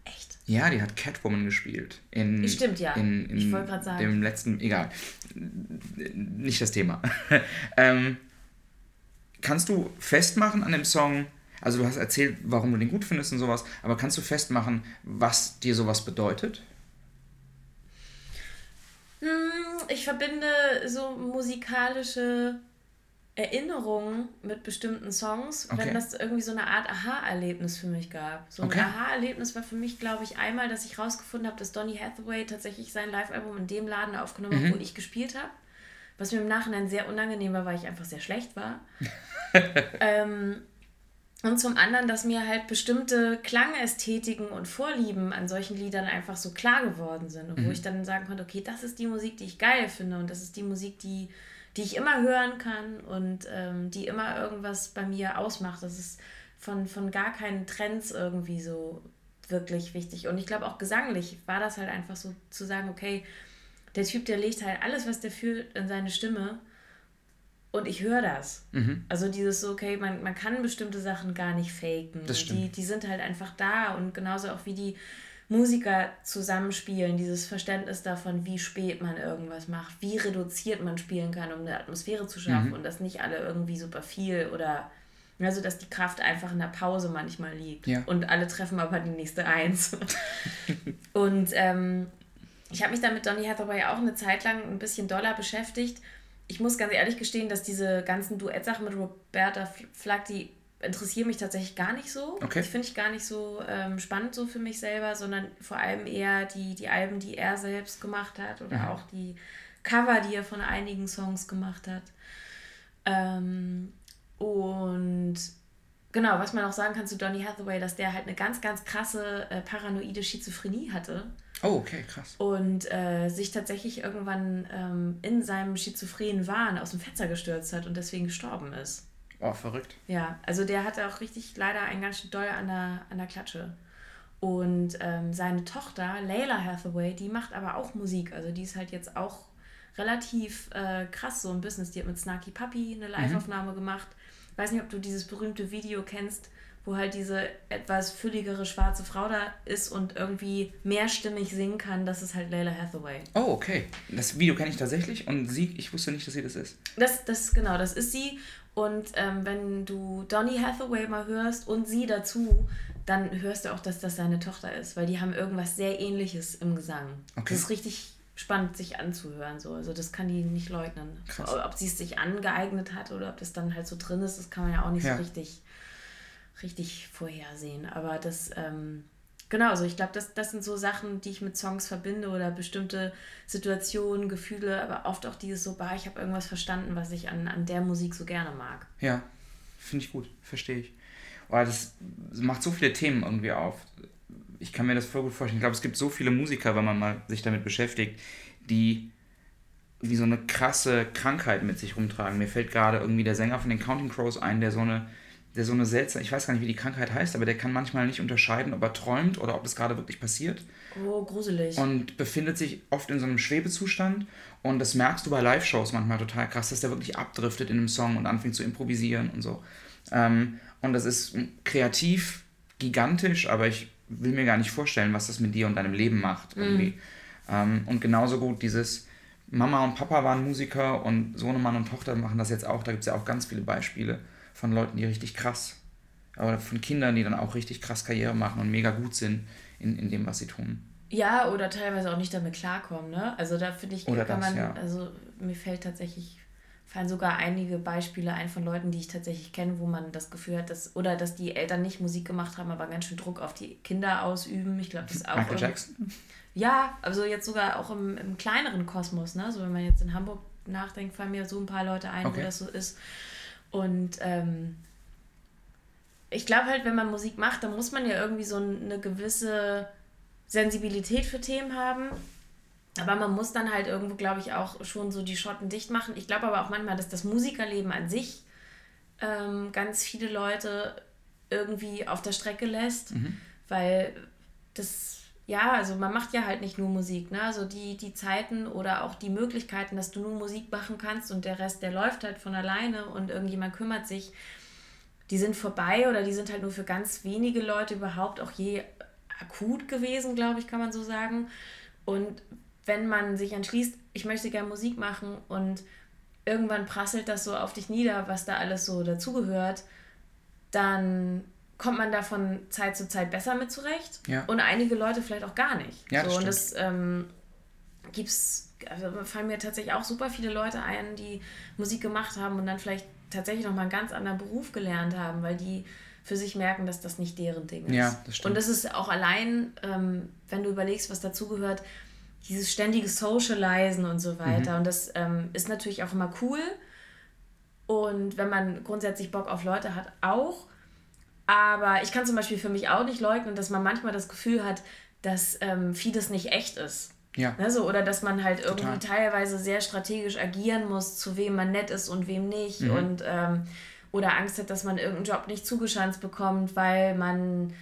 B: Echt?
A: Ja, die hat Catwoman gespielt. In,
B: Stimmt, ja.
A: In, in
B: ich wollte gerade sagen.
A: Dem letzten, egal. Nicht das Thema. (laughs) ähm, kannst du festmachen an dem Song, also du hast erzählt, warum du den gut findest und sowas, aber kannst du festmachen, was dir sowas bedeutet?
B: Hm, ich verbinde so musikalische Erinnerungen mit bestimmten Songs, okay. wenn das irgendwie so eine Art Aha-Erlebnis für mich gab. So ein okay. Aha-Erlebnis war für mich, glaube ich, einmal, dass ich rausgefunden habe, dass Donny Hathaway tatsächlich sein Live-Album in dem Laden aufgenommen hat, mhm. wo ich gespielt habe. Was mir im Nachhinein sehr unangenehm war, weil ich einfach sehr schlecht war. (laughs) ähm, und zum anderen, dass mir halt bestimmte Klangästhetiken und Vorlieben an solchen Liedern einfach so klar geworden sind. Und mhm. wo ich dann sagen konnte, okay, das ist die Musik, die ich geil finde und das ist die Musik, die, die ich immer hören kann und ähm, die immer irgendwas bei mir ausmacht. Das ist von, von gar keinen Trends irgendwie so wirklich wichtig. Und ich glaube auch gesanglich war das halt einfach so zu sagen, okay, der Typ, der legt halt alles, was der fühlt, in seine Stimme und ich höre das. Mhm. Also dieses so, okay, man, man kann bestimmte Sachen gar nicht faken. Das stimmt. Die, die sind halt einfach da und genauso auch wie die Musiker zusammenspielen, dieses Verständnis davon, wie spät man irgendwas macht, wie reduziert man spielen kann, um eine Atmosphäre zu schaffen mhm. und dass nicht alle irgendwie super viel oder also dass die Kraft einfach in der Pause manchmal liegt ja. und alle treffen aber die nächste Eins. (laughs) und ähm, ich habe mich dann mit Donny Hathaway auch eine Zeit lang ein bisschen doller beschäftigt ich muss ganz ehrlich gestehen, dass diese ganzen Duettsachen mit Roberta Flack, die interessieren mich tatsächlich gar nicht so. Okay. Das finde ich gar nicht so ähm, spannend so für mich selber, sondern vor allem eher die, die Alben, die er selbst gemacht hat oder ja. auch die Cover, die er von einigen Songs gemacht hat. Ähm, und genau, was man auch sagen kann zu Donny Hathaway, dass der halt eine ganz, ganz krasse äh, paranoide Schizophrenie hatte.
A: Oh, okay, krass.
B: Und äh, sich tatsächlich irgendwann ähm, in seinem schizophrenen Wahn aus dem Fenster gestürzt hat und deswegen gestorben ist.
A: Oh, verrückt.
B: Ja, also der hatte auch richtig leider ein ganz schön doll an der, an der Klatsche. Und ähm, seine Tochter, Layla Hathaway, die macht aber auch Musik. Also die ist halt jetzt auch relativ äh, krass so im Business. Die hat mit Snarky Puppy eine mhm. Live-Aufnahme mhm. gemacht. Ich weiß nicht, ob du dieses berühmte Video kennst, wo halt diese etwas fülligere schwarze Frau da ist und irgendwie mehrstimmig singen kann, das ist halt Layla Hathaway.
A: Oh, okay. Das Video kenne ich tatsächlich und sie, ich wusste nicht, dass sie das ist.
B: Das, das genau, das ist sie. Und ähm, wenn du Donny Hathaway mal hörst und sie dazu, dann hörst du auch, dass das seine Tochter ist, weil die haben irgendwas sehr ähnliches im Gesang. Okay. Das ist richtig spannend, sich anzuhören. So. Also das kann die nicht leugnen. Krass. Ob sie es sich angeeignet hat oder ob das dann halt so drin ist, das kann man ja auch nicht ja. so richtig richtig vorhersehen. Aber das, ähm, genau, also ich glaube, das, das sind so Sachen, die ich mit Songs verbinde oder bestimmte Situationen, Gefühle, aber oft auch dieses so, bah, ich habe irgendwas verstanden, was ich an, an der Musik so gerne mag.
A: Ja, finde ich gut, verstehe ich. Oh, das macht so viele Themen irgendwie auf. Ich kann mir das voll gut vorstellen. Ich glaube, es gibt so viele Musiker, wenn man mal sich damit beschäftigt, die wie so eine krasse Krankheit mit sich rumtragen. Mir fällt gerade irgendwie der Sänger von den Counting Crows ein, der so eine der so eine seltsame, ich weiß gar nicht, wie die Krankheit heißt, aber der kann manchmal nicht unterscheiden, ob er träumt oder ob das gerade wirklich passiert.
B: Oh, gruselig.
A: Und befindet sich oft in so einem Schwebezustand. Und das merkst du bei Live-Shows manchmal total krass, dass der wirklich abdriftet in einem Song und anfängt zu improvisieren und so. Ähm, und das ist kreativ gigantisch, aber ich will mir gar nicht vorstellen, was das mit dir und deinem Leben macht. Irgendwie. Mhm. Ähm, und genauso gut dieses Mama und Papa waren Musiker und Sohnemann und Tochter machen das jetzt auch. Da gibt es ja auch ganz viele Beispiele von Leuten, die richtig krass, aber von Kindern, die dann auch richtig krass Karriere machen und mega gut sind in, in dem, was sie tun.
B: Ja, oder teilweise auch nicht damit klarkommen, ne? Also da finde ich, oder kann das, man, ja. also mir fällt tatsächlich, fallen sogar einige Beispiele ein von Leuten, die ich tatsächlich kenne, wo man das Gefühl hat, dass, oder dass die Eltern nicht Musik gemacht haben, aber ganz schön Druck auf die Kinder ausüben. Ich glaube, das ist auch. Michael Jackson? Ja, also jetzt sogar auch im, im kleineren Kosmos, ne? So wenn man jetzt in Hamburg nachdenkt, fallen mir so ein paar Leute ein, okay. wo das so ist. Und ähm, ich glaube halt, wenn man Musik macht, dann muss man ja irgendwie so eine gewisse Sensibilität für Themen haben. Aber man muss dann halt irgendwo, glaube ich, auch schon so die Schotten dicht machen. Ich glaube aber auch manchmal, dass das Musikerleben an sich ähm, ganz viele Leute irgendwie auf der Strecke lässt, mhm. weil das ja, also man macht ja halt nicht nur Musik, ne? Also die, die Zeiten oder auch die Möglichkeiten, dass du nur Musik machen kannst und der Rest, der läuft halt von alleine und irgendjemand kümmert sich, die sind vorbei oder die sind halt nur für ganz wenige Leute überhaupt auch je akut gewesen, glaube ich, kann man so sagen. Und wenn man sich entschließt, ich möchte gerne Musik machen und irgendwann prasselt das so auf dich nieder, was da alles so dazugehört, dann kommt man da von Zeit zu Zeit besser mit zurecht ja. und einige Leute vielleicht auch gar nicht. Ja, so, und das ähm, gibt's, also fallen mir tatsächlich auch super viele Leute ein, die Musik gemacht haben und dann vielleicht tatsächlich nochmal einen ganz anderen Beruf gelernt haben, weil die für sich merken, dass das nicht deren Ding ist. Ja, das stimmt. Und das ist auch allein, ähm, wenn du überlegst, was dazugehört, dieses ständige Socializen und so weiter. Mhm. Und das ähm, ist natürlich auch immer cool. Und wenn man grundsätzlich Bock auf Leute hat, auch. Aber ich kann zum Beispiel für mich auch nicht leugnen, dass man manchmal das Gefühl hat, dass ähm, vieles nicht echt ist. Ja. Ne, so, oder dass man halt irgendwie Total. teilweise sehr strategisch agieren muss, zu wem man nett ist und wem nicht. Mhm. Und ähm, oder Angst hat, dass man irgendeinen Job nicht zugeschanzt bekommt, weil man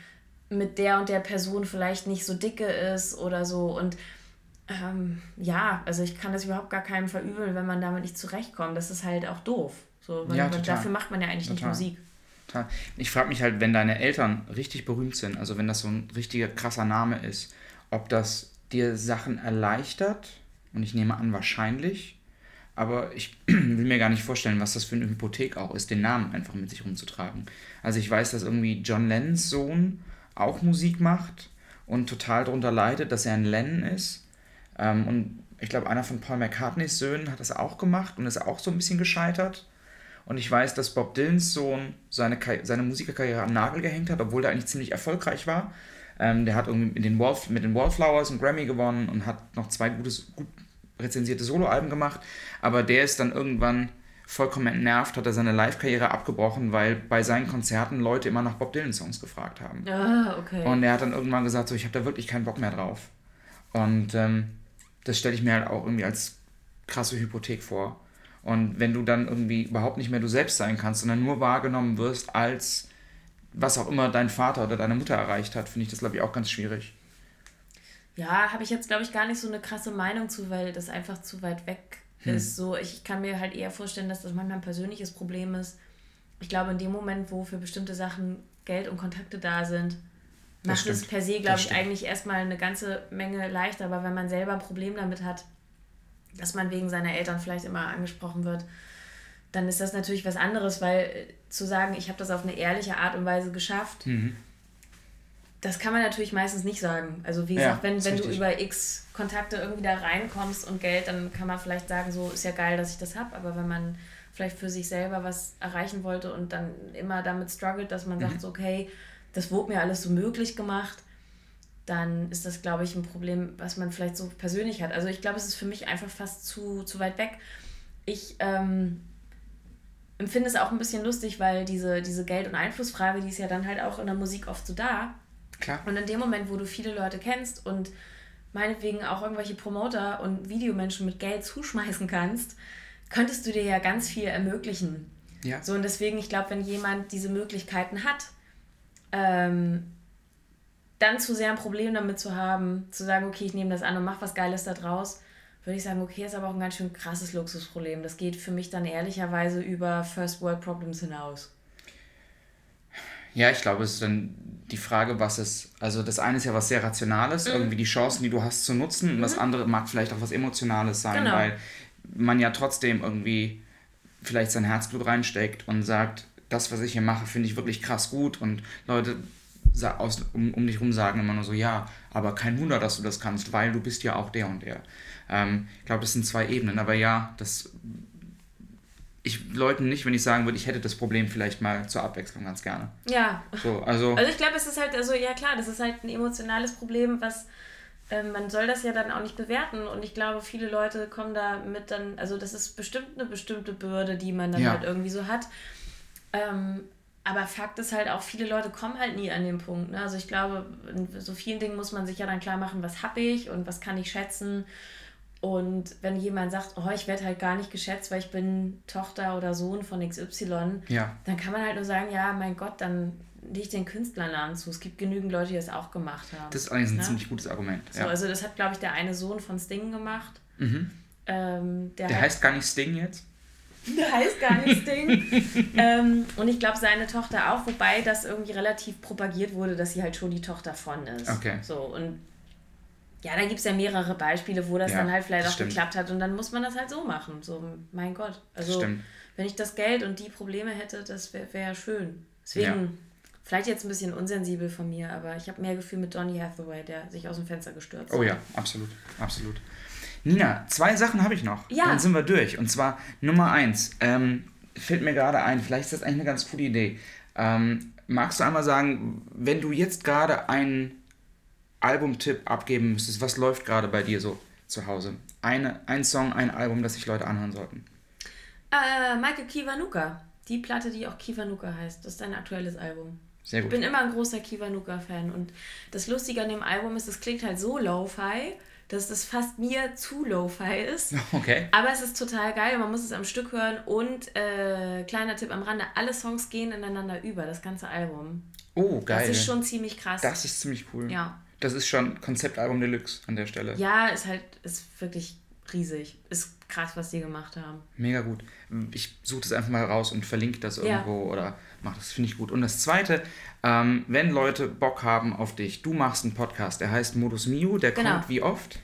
B: mit der und der Person vielleicht nicht so dicke ist oder so. Und ähm, ja, also ich kann das überhaupt gar keinem verübeln, wenn man damit nicht zurechtkommt. Das ist halt auch doof. So, ja, dafür macht man ja eigentlich total. nicht Musik.
A: Ich frage mich halt, wenn deine Eltern richtig berühmt sind, also wenn das so ein richtiger krasser Name ist, ob das dir Sachen erleichtert, und ich nehme an, wahrscheinlich, aber ich (clears throat) will mir gar nicht vorstellen, was das für eine Hypothek auch ist, den Namen einfach mit sich rumzutragen. Also ich weiß, dass irgendwie John Lennons Sohn auch Musik macht und total darunter leidet, dass er ein Lennon ist. Ähm, und ich glaube, einer von Paul McCartneys Söhnen hat das auch gemacht und ist auch so ein bisschen gescheitert. Und ich weiß, dass Bob Dylans Sohn seine, seine Musikerkarriere am Nagel gehängt hat, obwohl der eigentlich ziemlich erfolgreich war. Ähm, der hat irgendwie mit den, Wall, mit den Wallflowers einen Grammy gewonnen und hat noch zwei gutes, gut rezensierte Soloalben gemacht. Aber der ist dann irgendwann vollkommen entnervt, hat er seine Live-Karriere abgebrochen, weil bei seinen Konzerten Leute immer nach Bob Dylan-Songs gefragt haben. Ah, okay. Und er hat dann irgendwann gesagt, so, ich habe da wirklich keinen Bock mehr drauf. Und ähm, das stelle ich mir halt auch irgendwie als krasse Hypothek vor. Und wenn du dann irgendwie überhaupt nicht mehr du selbst sein kannst, sondern nur wahrgenommen wirst als was auch immer dein Vater oder deine Mutter erreicht hat, finde ich das, glaube ich, auch ganz schwierig.
B: Ja, habe ich jetzt, glaube ich, gar nicht so eine krasse Meinung zu, weil das einfach zu weit weg hm. ist. So, ich kann mir halt eher vorstellen, dass das manchmal ein persönliches Problem ist. Ich glaube, in dem Moment, wo für bestimmte Sachen Geld und Kontakte da sind, macht es per se, glaube ich, eigentlich erstmal eine ganze Menge leichter. Aber wenn man selber ein Problem damit hat, dass man wegen seiner Eltern vielleicht immer angesprochen wird, dann ist das natürlich was anderes, weil äh, zu sagen, ich habe das auf eine ehrliche Art und Weise geschafft, mhm. das kann man natürlich meistens nicht sagen. Also wie gesagt, ja, wenn, wenn du über X Kontakte irgendwie da reinkommst und Geld, dann kann man vielleicht sagen, so ist ja geil, dass ich das habe, aber wenn man vielleicht für sich selber was erreichen wollte und dann immer damit struggelt, dass man mhm. sagt, so, okay, das wurde mir alles so möglich gemacht, dann ist das, glaube ich, ein Problem, was man vielleicht so persönlich hat. Also ich glaube, es ist für mich einfach fast zu, zu weit weg. Ich ähm, empfinde es auch ein bisschen lustig, weil diese, diese Geld- und Einflussfrage, die ist ja dann halt auch in der Musik oft so da. Klar. Und in dem Moment, wo du viele Leute kennst und meinetwegen auch irgendwelche Promoter und Videomenschen mit Geld zuschmeißen kannst, könntest du dir ja ganz viel ermöglichen. Ja. So, und deswegen, ich glaube, wenn jemand diese Möglichkeiten hat, ähm, dann zu sehr ein Problem damit zu haben, zu sagen, okay, ich nehme das an und mache was Geiles da draus, würde ich sagen, okay, ist aber auch ein ganz schön krasses Luxusproblem. Das geht für mich dann ehrlicherweise über First World Problems hinaus.
A: Ja, ich glaube, es ist dann die Frage, was es, also das eine ist ja was sehr Rationales, mhm. irgendwie die Chancen, die du hast zu nutzen, und das mhm. andere mag vielleicht auch was Emotionales sein, genau. weil man ja trotzdem irgendwie vielleicht sein Herzblut reinsteckt und sagt, das, was ich hier mache, finde ich wirklich krass gut und Leute aus, um, um dich herum sagen immer nur so, ja, aber kein Wunder, dass du das kannst, weil du bist ja auch der und der. Ähm, ich glaube, das sind zwei Ebenen, aber ja, das ich Leuten nicht, wenn ich sagen würde, ich hätte das Problem vielleicht mal zur Abwechslung ganz gerne.
B: Ja.
A: So, also,
B: also ich glaube, es ist halt, also ja klar, das ist halt ein emotionales Problem, was äh, man soll das ja dann auch nicht bewerten und ich glaube, viele Leute kommen da mit dann, also das ist bestimmt eine bestimmte Bürde, die man dann ja. halt irgendwie so hat. Ähm, aber Fakt ist halt auch, viele Leute kommen halt nie an den Punkt. Ne? Also ich glaube, in so vielen Dingen muss man sich ja dann klar machen, was habe ich und was kann ich schätzen. Und wenn jemand sagt, oh, ich werde halt gar nicht geschätzt, weil ich bin Tochter oder Sohn von XY,
A: ja.
B: dann kann man halt nur sagen, ja, mein Gott, dann ich den Künstlern zu. Es gibt genügend Leute, die das auch gemacht haben.
A: Das ist eigentlich ein ne? ziemlich gutes Argument.
B: So, Also das hat, glaube ich, der eine Sohn von Sting gemacht. Mhm. Ähm,
A: der, der heißt gar nicht Sting jetzt? (laughs)
B: Der heißt gar nicht Sting. ähm, und ich glaube, seine Tochter auch, wobei das irgendwie relativ propagiert wurde, dass sie halt schon die Tochter von ist.
A: Okay.
B: So, und ja, da gibt es ja mehrere Beispiele, wo das ja, dann halt vielleicht auch stimmt. geklappt hat und dann muss man das halt so machen. So, mein Gott. Also, wenn ich das Geld und die Probleme hätte, das wäre wär schön. Deswegen, ja. vielleicht jetzt ein bisschen unsensibel von mir, aber ich habe mehr Gefühl mit Donny Hathaway, der sich aus dem Fenster gestürzt
A: hat. Oh ja, absolut, absolut. Nina, zwei Sachen habe ich noch. Ja. Dann sind wir durch. Und zwar Nummer eins. Ähm, fällt mir gerade ein, vielleicht ist das eigentlich eine ganz coole Idee. Ähm, magst du einmal sagen, wenn du jetzt gerade einen Albumtipp abgeben müsstest, was läuft gerade bei dir so zu Hause? Eine, ein Song, ein Album, das sich Leute anhören sollten.
B: Äh, Michael Kiwanuka. Die Platte, die auch Kiwanuka heißt. Das ist dein aktuelles Album.
A: Sehr gut.
B: Ich bin immer ein großer Kiwanuka-Fan. Und das Lustige an dem Album ist, es klingt halt so lo-fi, dass das fast mir zu lo-fi ist. (laughs)
A: Okay.
B: Aber es ist total geil. Man muss es am Stück hören. Und äh, kleiner Tipp am Rande, alle Songs gehen ineinander über, das ganze Album.
A: Oh, geil.
B: Das ist schon ziemlich krass.
A: Das ist ziemlich cool.
B: Ja.
A: Das ist schon Konzeptalbum Deluxe an der Stelle.
B: Ja, ist halt, ist wirklich riesig. Ist krass, was die gemacht haben.
A: Mega gut. Ich suche das einfach mal raus und verlinke das irgendwo ja. oder mach das, finde ich gut. Und das zweite, ähm, wenn Leute Bock haben auf dich, du machst einen Podcast, der heißt Modus Miu, der genau. kommt wie oft?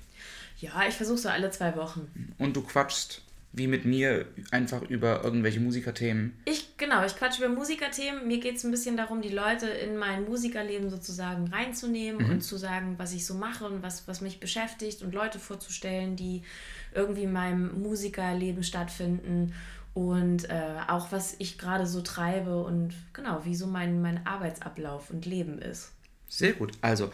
B: Ja, ich versuche so alle zwei Wochen.
A: Und du quatschst wie mit mir einfach über irgendwelche Musikerthemen.
B: Ich, genau, ich quatsche über Musikerthemen. Mir geht es ein bisschen darum, die Leute in mein Musikerleben sozusagen reinzunehmen mhm. und zu sagen, was ich so mache und was, was mich beschäftigt und Leute vorzustellen, die irgendwie in meinem Musikerleben stattfinden und äh, auch was ich gerade so treibe und genau, wie so mein, mein Arbeitsablauf und Leben ist.
A: Sehr gut. Also,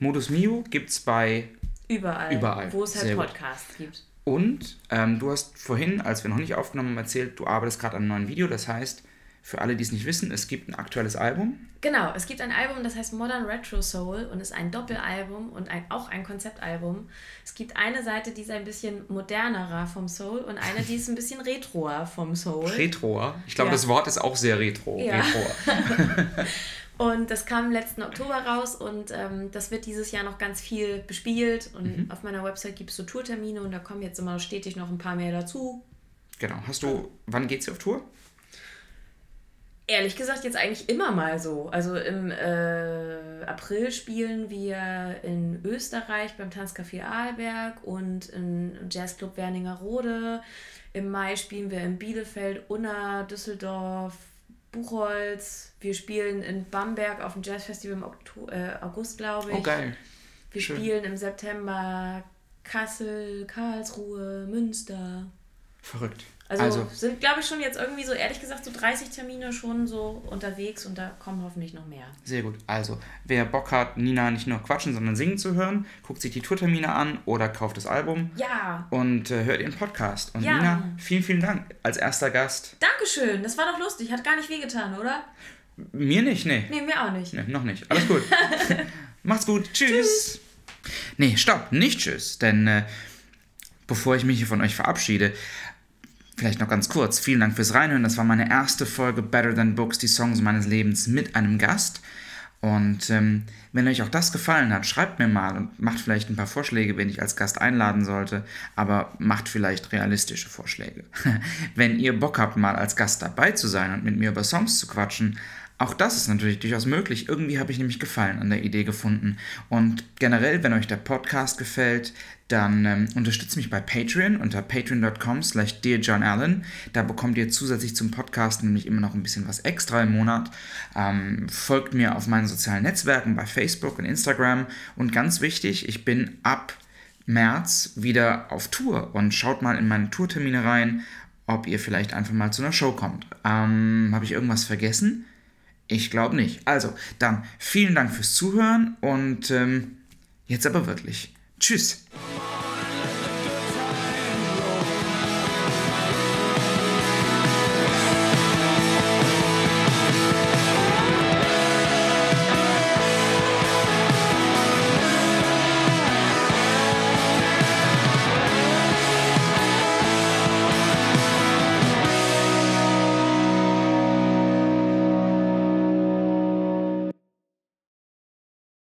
A: Modus Mio gibt es bei
B: überall,
A: überall.
B: wo es halt Sehr Podcasts gut. gibt.
A: Und ähm, du hast vorhin, als wir noch nicht aufgenommen haben, erzählt, du arbeitest gerade an einem neuen Video. Das heißt, für alle, die es nicht wissen, es gibt ein aktuelles Album.
B: Genau, es gibt ein Album, das heißt Modern Retro Soul und ist ein Doppelalbum und ein, auch ein Konzeptalbum. Es gibt eine Seite, die ist ein bisschen modernerer vom Soul und eine, die ist ein bisschen retroer vom Soul.
A: Retroer? Ich glaube, ja. das Wort ist auch sehr retro. Ja. Retroer. (laughs) (laughs)
B: Und das kam letzten Oktober raus und ähm, das wird dieses Jahr noch ganz viel bespielt. Und mhm. auf meiner Website gibt es so Tourtermine und da kommen jetzt immer stetig noch ein paar mehr dazu.
A: Genau. Hast du, wann geht's auf Tour?
B: Ehrlich gesagt, jetzt eigentlich immer mal so. Also im äh, April spielen wir in Österreich beim Tanzcafé Aalberg und im Jazzclub Werningerode. Im Mai spielen wir in Bielefeld, Unna, Düsseldorf, Buchholz. Wir spielen in Bamberg auf dem Jazzfestival im Oktober, äh, August, glaube ich.
A: Oh, geil.
B: Wir Schön. spielen im September Kassel, Karlsruhe, Münster.
A: Verrückt.
B: Also, also sind, glaube ich, schon jetzt irgendwie so, ehrlich gesagt, so 30 Termine schon so unterwegs und da kommen hoffentlich noch mehr.
A: Sehr gut. Also, wer Bock hat, Nina nicht nur quatschen, sondern singen zu hören, guckt sich die Tourtermine an oder kauft das Album.
B: Ja.
A: Und äh, hört ihren Podcast. Und ja. Nina, vielen, vielen Dank als erster Gast.
B: Dankeschön. Das war doch lustig. Hat gar nicht wehgetan, oder?
A: Mir nicht, nee.
B: Nee, mir auch nicht.
A: Nee, noch nicht. Alles gut. (laughs) Macht's gut. Tschüss. tschüss. Nee, stopp. Nicht tschüss. Denn äh, bevor ich mich hier von euch verabschiede, Vielleicht noch ganz kurz. Vielen Dank fürs Reinhören. Das war meine erste Folge Better Than Books, die Songs meines Lebens mit einem Gast. Und ähm, wenn euch auch das gefallen hat, schreibt mir mal und macht vielleicht ein paar Vorschläge, wenn ich als Gast einladen sollte, aber macht vielleicht realistische Vorschläge. (laughs) wenn ihr Bock habt, mal als Gast dabei zu sein und mit mir über Songs zu quatschen, Auch das ist natürlich durchaus möglich. Irgendwie habe ich nämlich Gefallen an der Idee gefunden. Und generell, wenn euch der Podcast gefällt, dann ähm, unterstützt mich bei Patreon unter patreon.com slash dearjohnallen. Da bekommt ihr zusätzlich zum Podcast nämlich immer noch ein bisschen was extra im Monat. Ähm, folgt mir auf meinen sozialen Netzwerken bei Facebook und Instagram. Und ganz wichtig, ich bin ab März wieder auf Tour und schaut mal in meine Tourtermine rein, ob ihr vielleicht einfach mal zu einer Show kommt. Ähm, Habe ich irgendwas vergessen? Ich glaube nicht. Also, dann vielen Dank fürs Zuhören und ähm, jetzt aber wirklich. Tschüss.